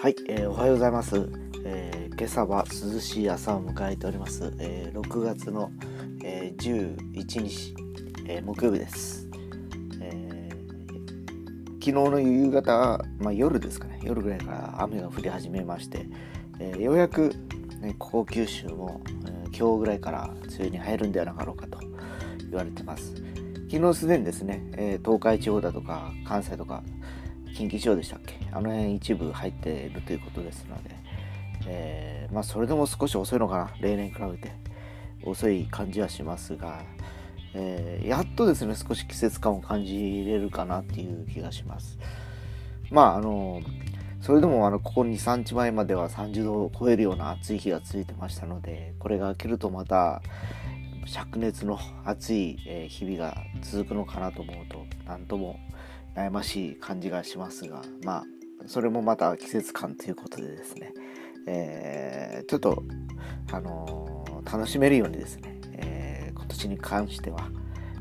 はい、えー、おはようございます、えー、今朝は涼しい朝を迎えております、えー、6月の、えー、11日、えー、木曜日です、えー、昨日の夕方、まあ、夜ですかね。夜ぐらいから雨が降り始めまして、えー、ようやく、ね、ここ九州も、えー、今日ぐらいから梅雨に入るんではなかろうかと言われてます。昨日すでにですね、えー、東海地方だとか関西とか近畿地方でしたっけ？あの辺一部入っているということですので、えー、まあそれでも少し遅いのかな。例年比べて遅い感じはしますが、えー、やっとですね少し季節感を感じれるかなっていう気がします。まああのそれでもあのここ23日前までは30度を超えるような暑い日が続いてましたのでこれが明けるとまた灼熱の暑い日々が続くのかなと思うと何とも悩ましい感じがしますがまあそれもまた季節感ということでですね、えー、ちょっと、あのー、楽しめるようにですね、えー、今年に関しては、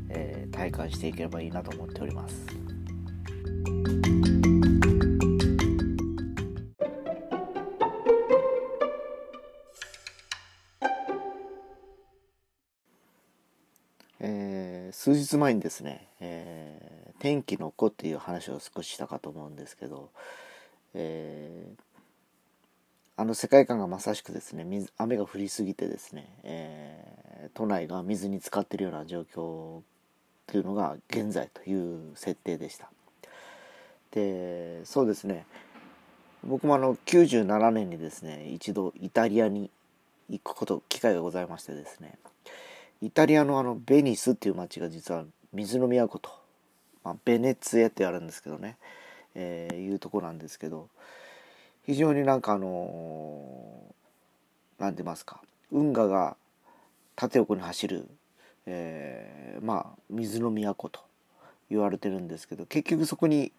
え体感していければいいなと思っております。え数日前にですね、え天気の子っていう話を少ししたかと思うんですけど、えー、あの世界観がまさしくですね水雨が降りすぎてですね、えー、都内が水に浸かってるような状況というのが現在という設定でした。でそうですね。僕もあの97年にですね一度イタリアに行くこと機会がございましてですねイタリアのあのベニスっていう街が実は水の都とまあ、ベネツエってあるんですけどね、えー、いうとこなんですけど非常になんかあの何、ー、て言いますか運河が縦横に走る、えー、まあ水の都と言われてるんですけど結局そこに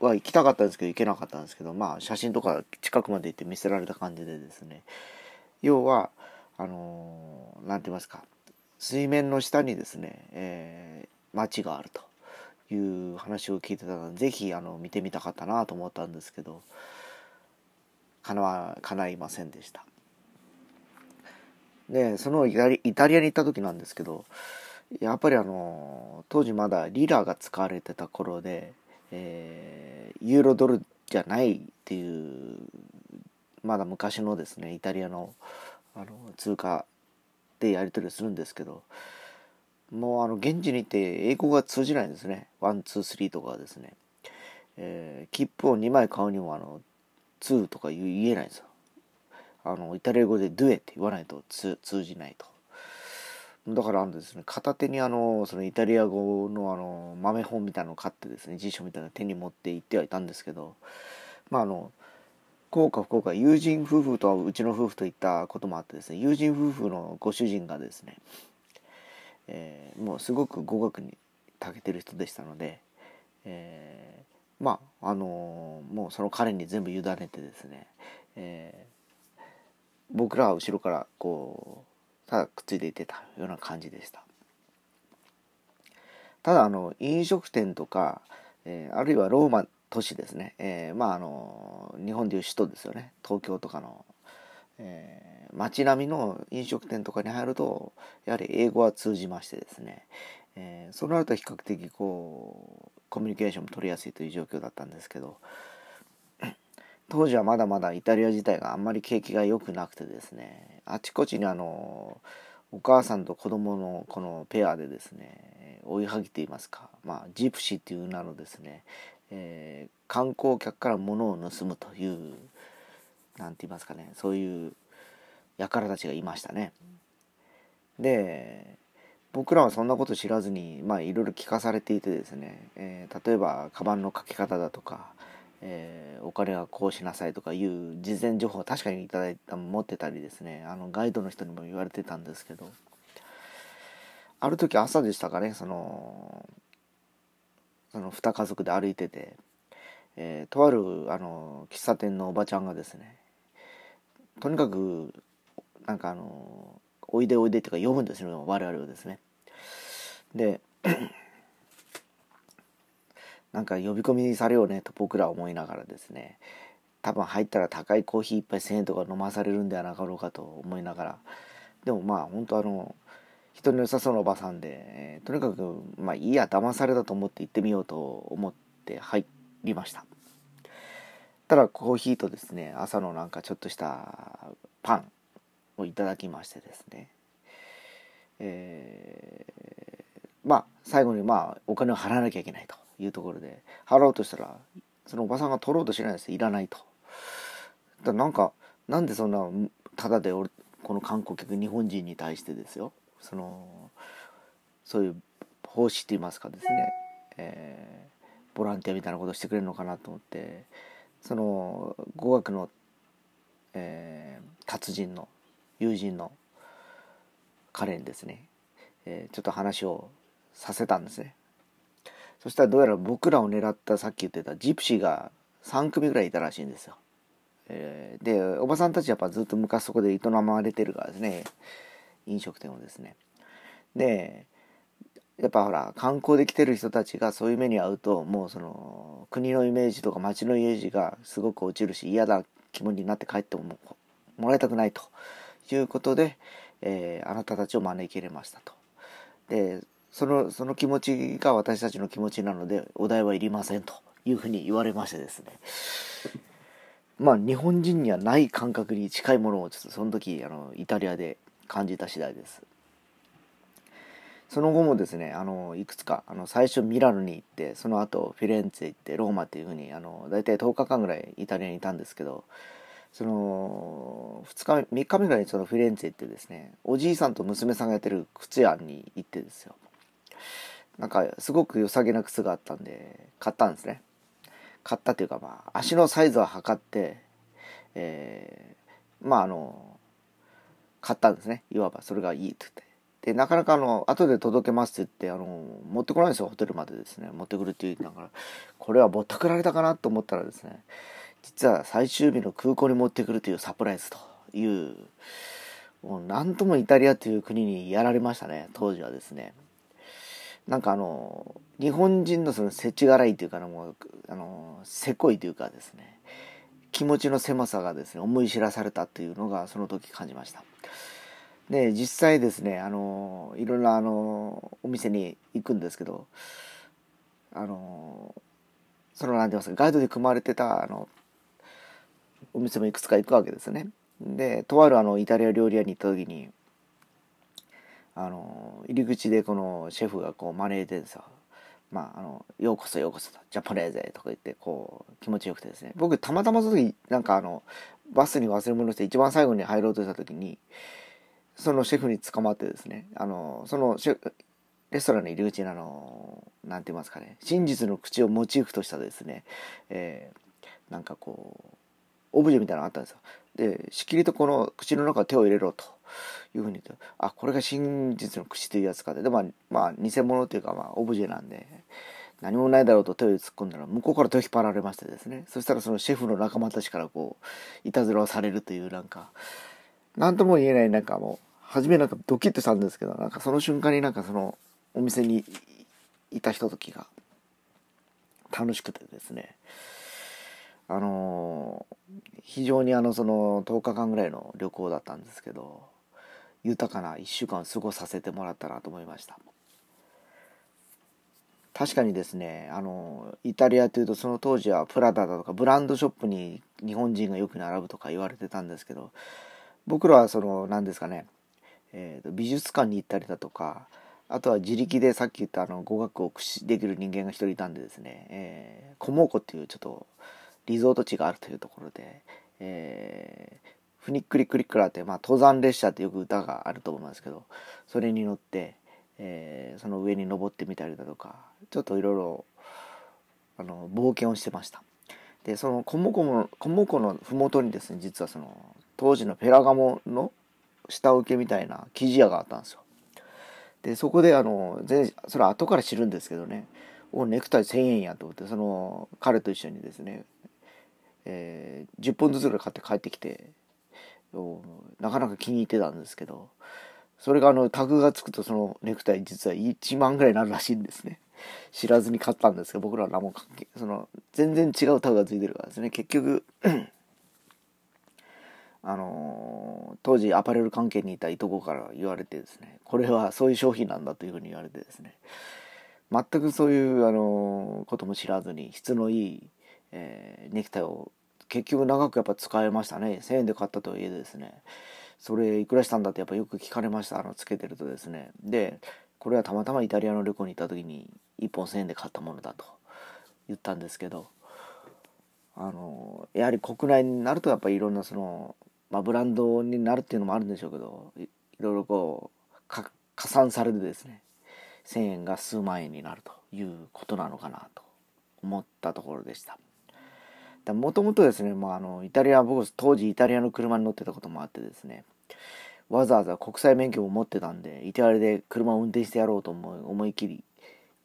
は行きたかったんですけど行けなかったんですけどまあ写真とか近くまで行って見せられた感じでですね。要はあの何、て言いますか水面の下にですね、えー、町があると。いう話を聞いてたので是非あの見てみたかったなと思ったんですけどかなわ叶いませんでした。でそのイタリイタリアに行った時なんですけどやっぱりあの当時まだリラが使われてた頃で、えー、ユーロドルじゃないっていうまだ昔のですねイタリアのあの通貨でやり取りするんですけどもうあの現地に行って英語が通じないんですね。 one、two、three とかですね。えー、切符を2枚買うにもあの、 two とか言えないんですよ。あの、イタリア語で due って言わないと通じないと。だからあのですね、片手にあの、そのイタリア語のあの、豆本みたいなのを買ってですね、辞書みたいなの手に持って行ってはいたんですけど、まああの、幸か不幸か友人夫婦とはうちの夫婦といったこともあってですね、友人夫婦のご主人がですね、えー、もうすごく語学に長けてる人でしたので、えー、まああのー、もうその彼に全部委ねてですね、えー、僕らは後ろからこうただくっついていってたような感じでした。ただあの飲食店とか、えー、あるいはローマ都市ですね、えー、まああの日本でいう首都ですよね東京とかのえー、街並みの飲食店とかに入るとやはり英語は通じましてですね、えー、そうなると比較的こうコミュニケーションも取りやすいという状況だったんですけど 当時はまだまだイタリア自体があんまり景気が良くなくてですねあちこちにあのお母さんと子供のこのペアでですね追いはぎといいますか、まあ、ジプシーっていう名のですね、えー、観光客から物を盗むという何て言いますかねそういう輩たちがいましたね。で僕らはそんなこと知らずにまあいろいろ聞かされていてですね、えー、例えばカバンのかけ方だとか、えー、お金はこうしなさいとかいう事前情報は確かにいただいた持ってたりですね。あのガイドの人にも言われてたんですけど。ある時朝でしたかねそのその2家族で歩いてて、えー、とあるあの喫茶店のおばちゃんがですねとにかくなんかあの「おいでおいで」っていうか呼ぶんですよ我々をですね。で なんか呼び込みされようねと僕ら思いながらですね。多分入ったら高いコーヒー一杯1000円とか飲まされるんではなかろうかと思いながら。でもまあ本当あの人の良さそうなおばさんで、えー、とにかくまあいいや騙されたと思って行ってみようと思って入りました。ただコーヒーとですね朝のなんかちょっとしたパン。をいただきましてですね。えー、まあ最後にまあお金を払わなきゃいけないというところで払おうとしたらそのおばさんが取ろうとしないですいらないと。だなんかなんでそんなただで俺この観光客日本人に対してですよ。そのそういう奉仕って言いますかですね、えー、ボランティアみたいなことをしてくれるのかなと思ってその語学の、えー、達人の友人の彼にですね、えー、ちょっと話をさせたんですね。そしたらどうやら僕らを狙ったさっき言ってたジプシーが3組ぐらいいたらしいんですよ、えー、でおばさんたちやっぱずっと昔そこで営まれてるからですね。飲食店をですね。でやっぱほら観光で来てる人たちがそういう目に遭うともうその国のイメージとか街のイメージがすごく落ちるし嫌な気分になって帰ってももらいたくないと。いうことで、えー、あなたたちを招き入れましたと。でそのその気持ちが私たちの気持ちなのでお題はいりませんというふうに言われましてですねまあ日本人にはない感覚に近いものをちょっとその時あのイタリアで感じた次第です。その後もですねあのいくつかあの最初ミラノに行ってその後フィレンツェ行ってローマっていうふうにあの大体10日間ぐらいイタリアにいたんですけどその2日目3日目ぐらいにそのフィレンツェ行ってですねおじいさんと娘さんがやってる靴屋に行ってですよ。なんかすごく良さげな靴があったんで買ったんですね。買ったっていうかまあ足のサイズを測ってえー、まああの買ったんですね。いわばそれがいいって言って。で、なかなかあの、後で届けますって言って、あの、持ってこないんですよ、ホテルまでですね。持ってくるって言いながら、これはぼったくられたかなと思ったらですね、実は最終日の空港に持ってくるというサプライズという、もうなんともイタリアという国にやられましたね、当時はですね。なんかあの、日本人のその世知辛いというか、もう、あの、せこいというかですね、気持ちの狭さがですね、思い知らされたというのがその時感じました。で実際ですねあのいろんなあのお店に行くんですけどあのその何て言いますかガイドで組まれてたあのお店もいくつか行くわけですねでとあるあのイタリア料理屋に行った時にあの入り口でこのシェフがこう招いてるんですよまあ、あの、ようこそようこそと、ジャポネーゼとか言って、こう、気持ちよくてですね。僕、たまたまその時、なんかあの、バスに忘れ物して一番最後に入ろうとした時に、そのシェフに捕まってですねあのそのシェレストランの入り口にあの何て言いますかね真実の口をモチーフとしたですね、えー、なんかこうオブジェみたいなのがあったんですよ。でしきりとこの口の中手を入れろというふうに言ってあこれが真実の口というやつかででもまあ偽物というかまあオブジェなんで何もないだろうと手を突っ込んだら向こうから手を引っ張られましてですね。そしたらそのシェフの仲間たちからこういたずらをされるというなんか何とも言えないなんかもう初めなんかドキッとしたんですけどなんかその瞬間になんかそのお店にいたひとときが楽しくてですね。あの、非常にあのその10日間ぐらいの旅行だったんですけど豊かな1週間を過ごさせてもらったなと思いました。確かにですねあのイタリアというとその当時はプラダだとかブランドショップに日本人がよく並ぶとか言われてたんですけど僕らはその何ですかね、えー、美術館に行ったりだとかあとは自力でさっき言ったあの語学を駆使できる人間が一人いたんでですね、えー、コモーコっていうちょっとリゾート地があるというところで、えー、フニックリクリクラって、まあ、登山列車ってよく歌があると思いますけどそれに乗って、えー、その上に登ってみたりだとかちょっといろいろあの冒険をしてました。でそのコモコのコモコの麓にですね実はその当時のペラガモの下請けみたいな生地屋があったんですよ。でそこであの全それは後から知るんですけどねおネクタイ1000円やと思ってその彼と一緒にですね、えー、10本ずつぐらい買って帰ってきてなかなか気に入ってたんですけどそれがあのタグがつくとそのネクタイ実は1万ぐらいになるらしいんですね。知らずに買ったんですけど僕らは何も関係その全然違うタグがついてるからですね。結局 あの当時アパレル関係にいたいとこから言われてですね。これはそういう商品なんだというふうに言われてですね。全くそういうあのことも知らずに質のいい、えー、ネクタイを結局長くやっぱ使えましたね。1000円で買ったとはいえですね。それいくらしたんだってやっぱよく聞かれました。あのつけてるとですね。でこれはたまたまイタリアの旅行に行った時に1本1000円で買ったものだと言ったんですけどあのやはり国内になるとやっぱりいろんなそのまあ、ブランドになるっていうのもあるんでしょうけどいろいろこう加算されてですね1,000円が数万円になるということなのかなと思ったところでした。もともとですね、まあ、あのイタリア僕当時イタリアの車に乗ってたこともあってですねわざわざ国際免許を持ってたんでイタリアで車を運転してやろうと思い思い切り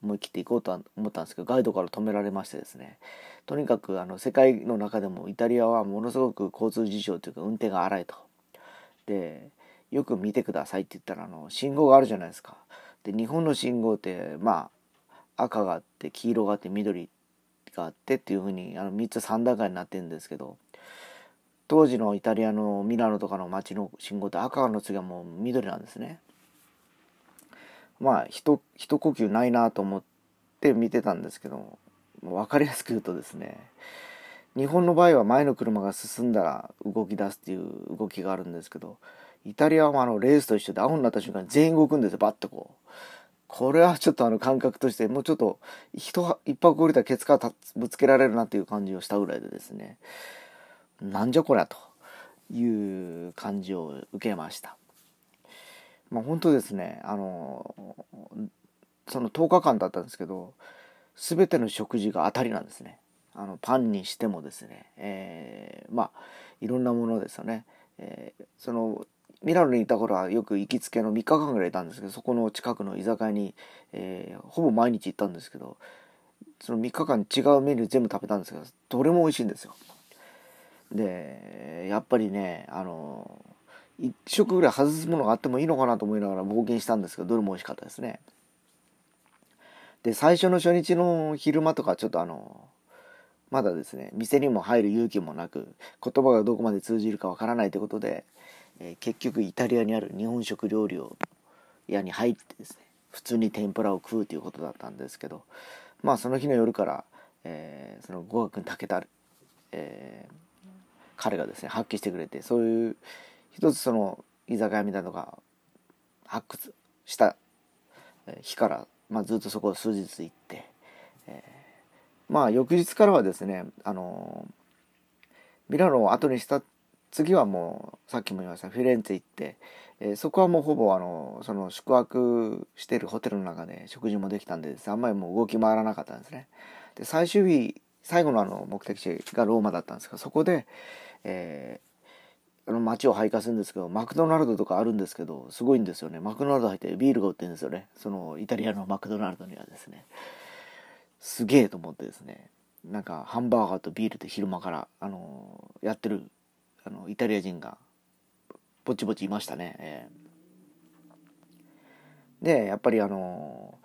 思い切っていこうと思ったんですけどガイドから止められましてですねとにかくあの世界の中でもイタリアはものすごく交通事情というか運転が荒いと。でよく見てくださいって言ったらあの信号があるじゃないですか。で日本の信号ってまあ赤があって黄色があって緑があってっていうふうにあの3つ3段階になってるんですけど当時のイタリアのミラノとかの街の信号って赤の次はもう緑なんですね。まあ一一呼吸ないなと思って見てたんですけど分かりやすく言うとですね日本の場合は前の車が進んだら動き出すっていう動きがあるんですけどイタリアはあのレースと一緒で青になった瞬間全員動くんですよバッとこうこれはちょっとあの感覚としてもうちょっと人一泊降りたらケツからぶつけられるなっていう感じをしたぐらいでですね。なんじゃこりゃという感じを受けました。まあ、本当ですねあのその10日間だったんですけど全ての食事が当たりなんですね。あのパンにしてもですね、えー、まあいろんなものですよね、えー、そのミラノにいた頃はよく行きつけの3日間ぐらいいたんですけどそこの近くの居酒屋に、えー、ほぼ毎日行ったんですけどその3日間違うメニュー全部食べたんですけどどれも美味しいんですよ。でやっぱりねあの1食ぐらい外すものがあってもいいのかなと思いながら冒険したんですけどどれも美味しかったですね。で最初の初日の昼間とかちょっとあのまだですね店にも入る勇気もなく言葉がどこまで通じるかわからないということで、えー、結局イタリアにある日本食料理を屋に入ってですね普通に天ぷらを食うということだったんですけどまあその日の夜から、えー、その語学に長けた、えー、彼がですね発揮してくれてそういう一つその居酒屋みたいなのが発掘した日から、まあ、ずっとそこを数日行って、えー、まあ翌日からはですねあのミラノを後にした次はもうさっきも言いましたフィレンツェ行って、えー、そこはもうほぼあのその宿泊してるホテルの中で食事もできたんであんまりもう動き回らなかったんですね。で最終日最後のあの目的地がローマだったんですがそこで、えあの街を徘徊するんですけどマクドナルドとかあるんですけどすごいんですよね。マクドナルド入ってビールが売ってるんですよね。そのイタリアのマクドナルドにはですね。すげえと思ってですね。なんかハンバーガーとビールで昼間からあのやってるあのイタリア人がぼちぼちいましたね、えー、でやっぱりあの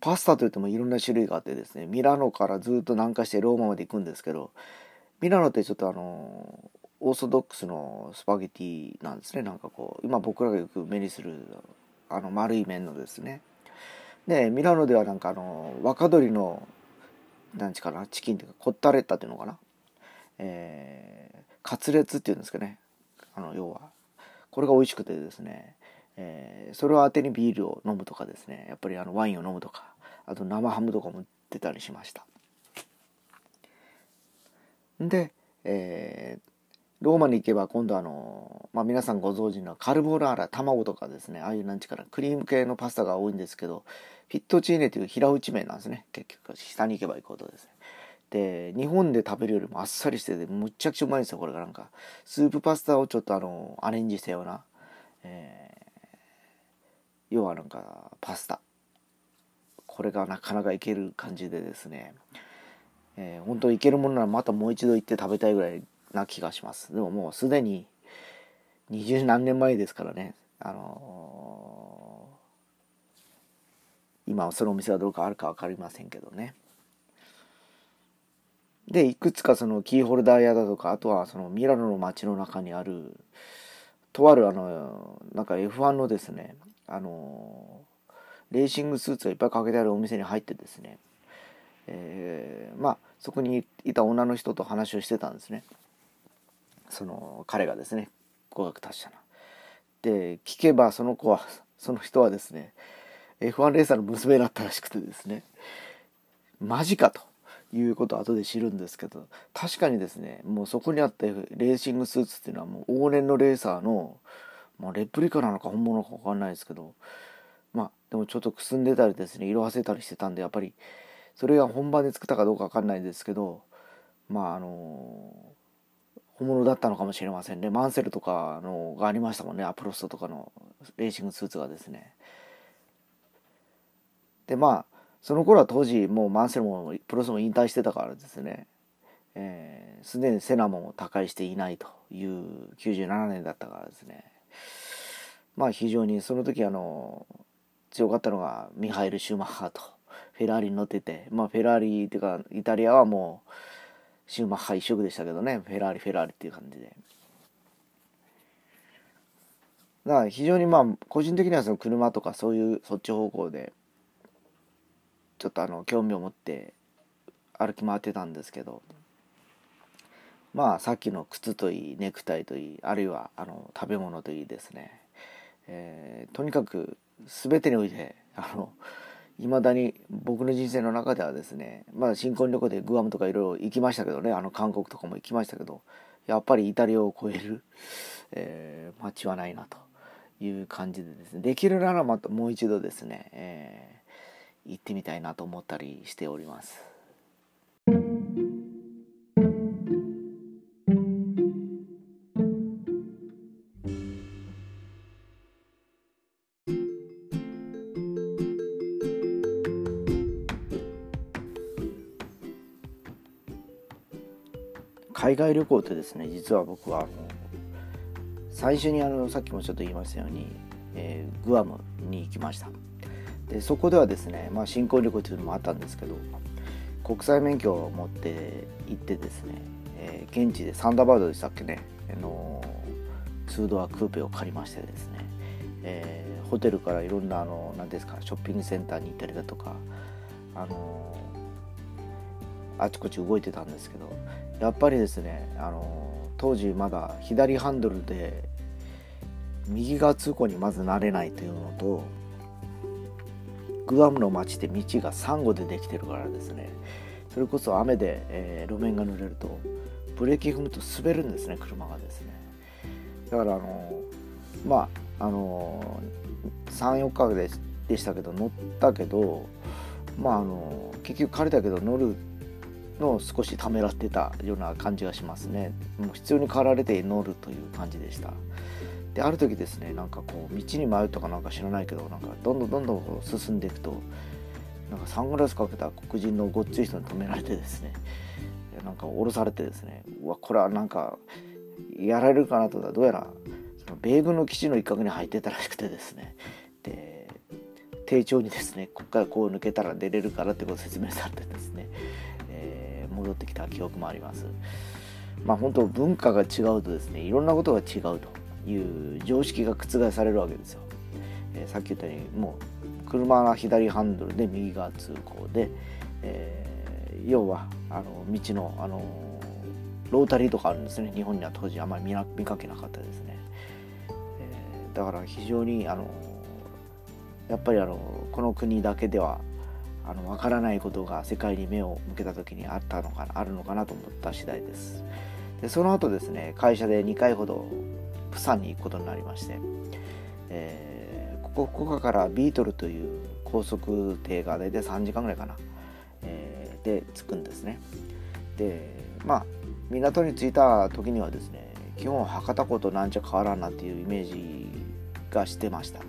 パスタといってもいろんな種類があってですねミラノからずっと南下してローマまで行くんですけどミラノってちょっとあのオーソドックスのスパゲティなんですね。なんかこう今僕らがよく目にするあの丸い麺のですね。でミラノではなんかあの若鶏の何ちかなチキンっていうかコッタレッタっていうのかな。えー、カツレツっていうんですかね。あの要は。これが美味しくてですね、えー、それを当てにビールを飲むとかですね。やっぱりあのワインを飲むとか。あと生ハムとかも出たりしました。で、えー、ローマに行けば今度あの、まあ、皆さんご存知のカルボラーラ卵とかですね。ああいうなんちからクリーム系のパスタが多いんですけどフィットチーネという平打ち麺なんですね。結局下に行けば行くほどですね。で日本で食べるよりもあっさりしててむっちゃくちゃうまいんですよこれがなんかスープパスタをちょっとあのアレンジしたような、えー、要はなんかパスタこれがなかなかいける感じでですね、えー、本当いけるものならまたもう一度行って食べたいぐらいな気がします。でももうすでに二十何年前ですからね、あのー、今そのお店はどうかあるか分かりませんけどね。でいくつかそのキーホルダー屋だとかあとはそのミラノの街の中にあるとあるあのなんか F1 のですねあのレーシングスーツがいっぱいかけてあるお店に入ってですね、えー、まあそこにいた女の人と話をしてたんですねその彼がですね語学達者な。で聞けばその子はその人はですね F1 レーサーの娘だったらしくてですねマジかということを後で知るんですけど確かにですねもうそこにあったレーシングスーツっていうのはもう往年のレーサーの、まあ、レプリカなのか本物か分かんないですけどまあでもちょっとくすんでたりですね色あせたりしてたんでやっぱりそれが本番で作ったかどうか分かんないですけどまああの本物だったのかもしれませんね。マンセルとかのがありましたもんねアプロストとかのレーシングスーツがですね。でまあその頃は当時もうマンセルもプロスも引退してたからですね。すで、にセナも他界していないという97年だったからですね。まあ非常にその時あの強かったのがミハエル・シューマッハとフェラーリに乗っててまあフェラーリっていうかイタリアはもうシューマッハ一色でしたけどね。フェラーリフェラーリっていう感じで。だから非常にまあ個人的にはその車とかそういうそっち方向でちょっとあの興味を持って歩き回ってたんですけどまあさっきの靴といいネクタイといいあるいはあの食べ物といいですね、えー、とにかく全てにおいてあの未だに僕の人生の中ではですねまあ新婚旅行でグアムとかいろいろ行きましたけどねあの韓国とかも行きましたけどやっぱりイタリアを超える、えー、街はないなという感じでですね。できるならまたもう一度ですね、えー、行ってみたいなと思ったりしております。海外旅行ってですね実は僕はあの最初にあのさっきもちょっと言いましたように、えー、グアムに行きましたでそこではですね、まあ、新婚旅行というのもあったんですけど国際免許を持って行ってですね、えー、現地でサンダーバードでしたっけねあの2ドアクーペを借りましてですね、えー、ホテルからいろんなあの何ですかショッピングセンターに行ったりだとかあのあちこち動いてたんですけどやっぱりですねあの当時まだ左ハンドルで右側通行にまず慣れないというのとグアムの街って道がサンゴでできてるからですね。それこそ雨で、えー、路面が濡れるとブレーキ踏むと滑るんですね車がですね。だからあのまああの34日ででしたけど乗ったけどまああの結局彼だけど乗るの少しためらってたような感じがしますね。もう必要に駆られて乗るという感じでした。である時ですねなんかこう道に迷うとかなんか知らないけどなんかどんどんどんどん進んでいくとなんかサングラスかけた黒人のごっつい人に止められてですね。なんか降ろされてですねうわこれはなんかやられるかなとどうやらその米軍の基地の一角に入ってたらしくてですね。で丁重にですねここからこう抜けたら出れるからってことを説明されてですね。え戻ってきた記憶もあります。まあ本当文化が違うとですねいろんなことが違うと。いう常識が覆されるわけですよ。えー、さっき言ったようにもう車は左ハンドルで右側通行で、えー、要はあの道のあのロータリーとかあるんですね日本には当時あまり見見かけなかったですね。えー、だから非常にあのやっぱりあのこの国だけではあの分からないことが世界に目を向けた時にあったのかなあるのかなと思った次第ですでその後ですね会社で2回ほどプサンに行くことになりまして、えー、ここここからビートルという高速艇が大体3時間ぐらいかな、えー、で着くんですね。でまあ港に着いた時にはですね基本博多港となんちゃ変わらんなっていうイメージがしてました。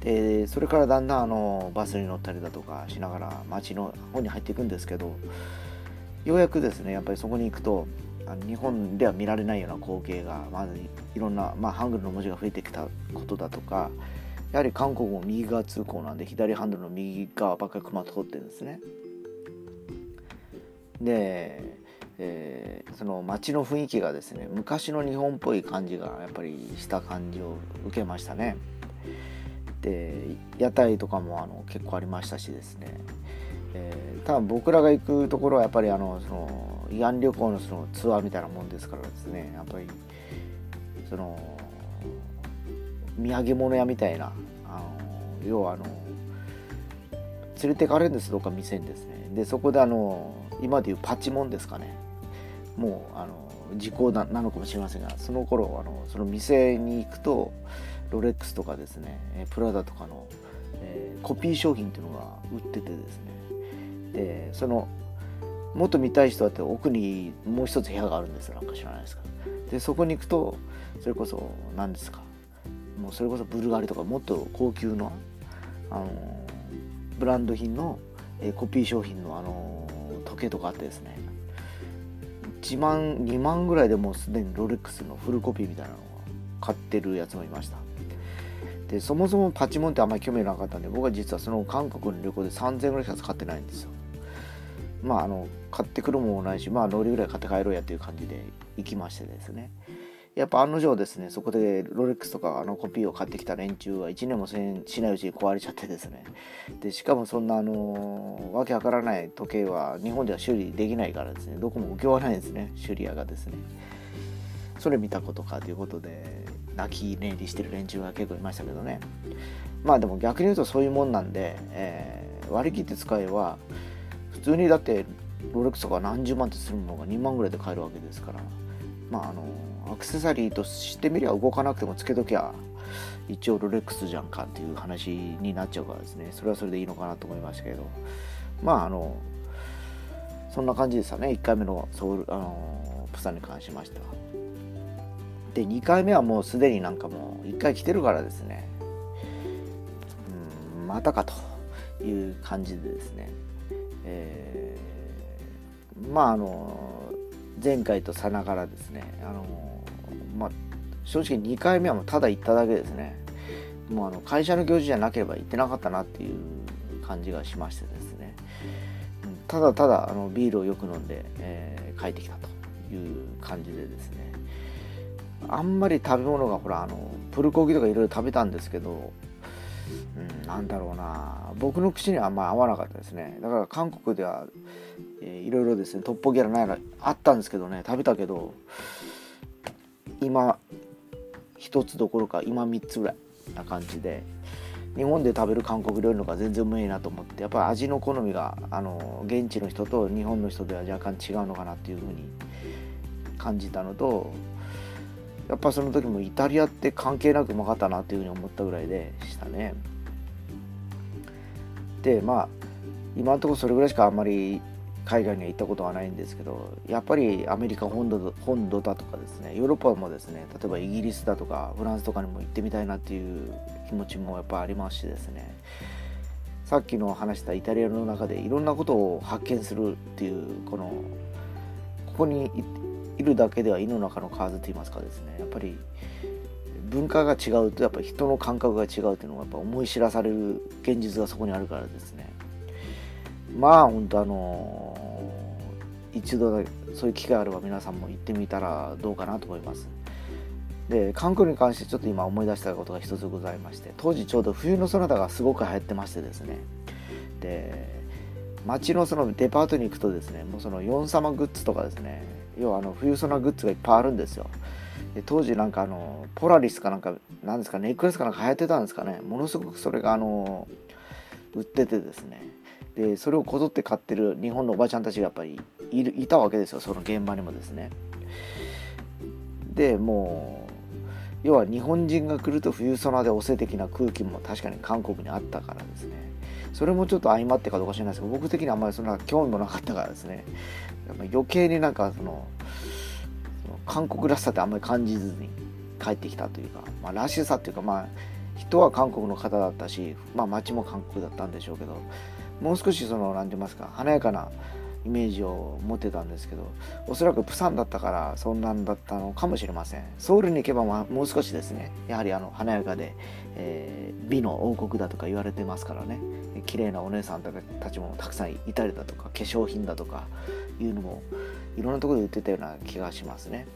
でそれからだんだんあのバスに乗ったりだとかしながら街の方に入っていくんですけどようやくですねやっぱりそこに行くとあの日本では見られないような光景がまずいろんな、まあ、ハングルの文字が増えてきたことだとかやはり韓国も右側通行なんで左ハンドルの右側ばっかり車通ってるんですね。でえー、その街の雰囲気がですね昔の日本っぽい感じがやっぱりした感じを受けましたね。で屋台とかもあの結構ありましたしですね、えー、多分僕らが行くところはやっぱりあのその慰安旅行のそのツアーみたいなもんですからですねやっぱりその土産物屋みたいなあの要はあの連れてかれるんですどっか店にですね。でそこであの今でいうパチモンですかね。もうあの時効なのかもしれませんがその頃あのその店に行くとロレックスとかですねプラダとかの、えー、コピー商品っていうのが売っててですね。でそのもっと見たい人だって奥にもう一つ部屋があるんですなんか知らないですかでそこに行くとそれこそ何ですか。もうそれこそブルガリとかもっと高級なあのブランド品の、えー、コピー商品のあの時計とかあってですね。1万2万ぐらいでもうすでにロレックスのフルコピーみたいなのを買ってるやつもいました。でそもそもパチモンってあんまり興味なかったんで僕は実はその韓国の旅行で3000円ぐらいしか使ってないんですよ。まああの買ってくるものないしまあ乗りぐらい買って帰ろうやっていう感じで行きましてですね。やっぱ案の定ですねそこでロレックスとかあのコピーを買ってきた連中は1年もしないうちに壊れちゃってですね。でしかもそんなあのわけわからない時計は日本では修理できないからですね。どこも請け負わないんですね。修理屋がですね。それ見たことかということで泣き寝入りしてる連中が結構いましたけどね。まあでも逆に言うとそういうもんなんで、えー、割り切って使えば通にだってロレックスとか何十万ってするものが2万ぐらいで買えるわけですから。まああのアクセサリーとしてみりゃ動かなくてもつけときゃ一応ロレックスじゃんかっていう話になっちゃうからですね。それはそれでいいのかなと思いましたけど。まああのそんな感じでしたね。1回目のソウルあのプサンに関しましては。で2回目はもうすでになんかもう1回来てるからですね。うんまたかという感じでですね。えー、まああの前回とさながらですねあのまあ正直2回目はもうただ行っただけですね。もうあの会社の行事じゃなければ行ってなかったなっていう感じがしましてですね。ただただあのビールをよく飲んで、えー、帰ってきたという感じでですね。あんまり食べ物がほらあのプルコギとかいろいろ食べたんですけどうん、なんだろうな。僕の口にはあんま合わなかったですね。だから韓国では、えー、いろいろですねトッポギャラないのあったんですけどね食べたけど今1つどころか今3つぐらいな感じで日本で食べる韓国料理のが全然うまいなと思ってやっぱり味の好みがあの現地の人と日本の人では若干違うのかなっていうふうに感じたのとやっぱその時もイタリアって関係なくうまかったなっていうふうに思ったぐらいでしたね。でまあ今のところそれぐらいしかあんまり海外には行ったことはないんですけどやっぱりアメリカ本土本土だとかですねヨーロッパもですね例えばイギリスだとかフランスとかにも行ってみたいなっていう気持ちもやっぱありますしですね。さっきの話したイタリアの中でいろんなことを発見するっていうこのここにいるだけでは胃の中の蛙といいますかですね。やっぱり文化が違うとやっぱり人の感覚が違うっていうのがやっぱ思い知らされる現実がそこにあるからですね。まあ本当あの一度そういう機会あれば皆さんも行ってみたらどうかなと思います。で韓国に関してちょっと今思い出したことが一つございまして当時ちょうど冬のそなたがすごく流行ってましてですね。で街のそのデパートに行くとですねもうそのヨン様グッズとかですね要はあの冬ソナグッズがいっぱいあるんですよ。当時なんかあのポラリスかなんかなんですかネックレスかなんか流行ってたんですかね。ものすごくそれがあの売っててですね。でそれをこぞって買ってる日本のおばちゃんたちがやっぱりいるいたわけですよ。その現場にもですね。でもう要は日本人が来ると冬ソナでお世的な空気も確かに韓国にあったからですね。それもちょっと相まってかどうか知らないですけど僕的にはあんまりそんな興味もなかったからですね。ま余計になんかその韓国らしさってあんまり感じずに帰ってきたというか、まあ、らしさっていうかまあ人は韓国の方だったし、まあ、街も韓国だったんでしょうけどもう少しその何て言いますか華やかなイメージを持ってたんですけどおそらくプサンだったからそんなんだったのかもしれません。ソウルに行けば、ま、もう少しですねやはりあの華やかで、えー、美の王国だとか言われてますからね。綺麗なお姉さんたちもたくさんいたりだとか化粧品だとかいうのもいろんなところで売ってたような気がしますね。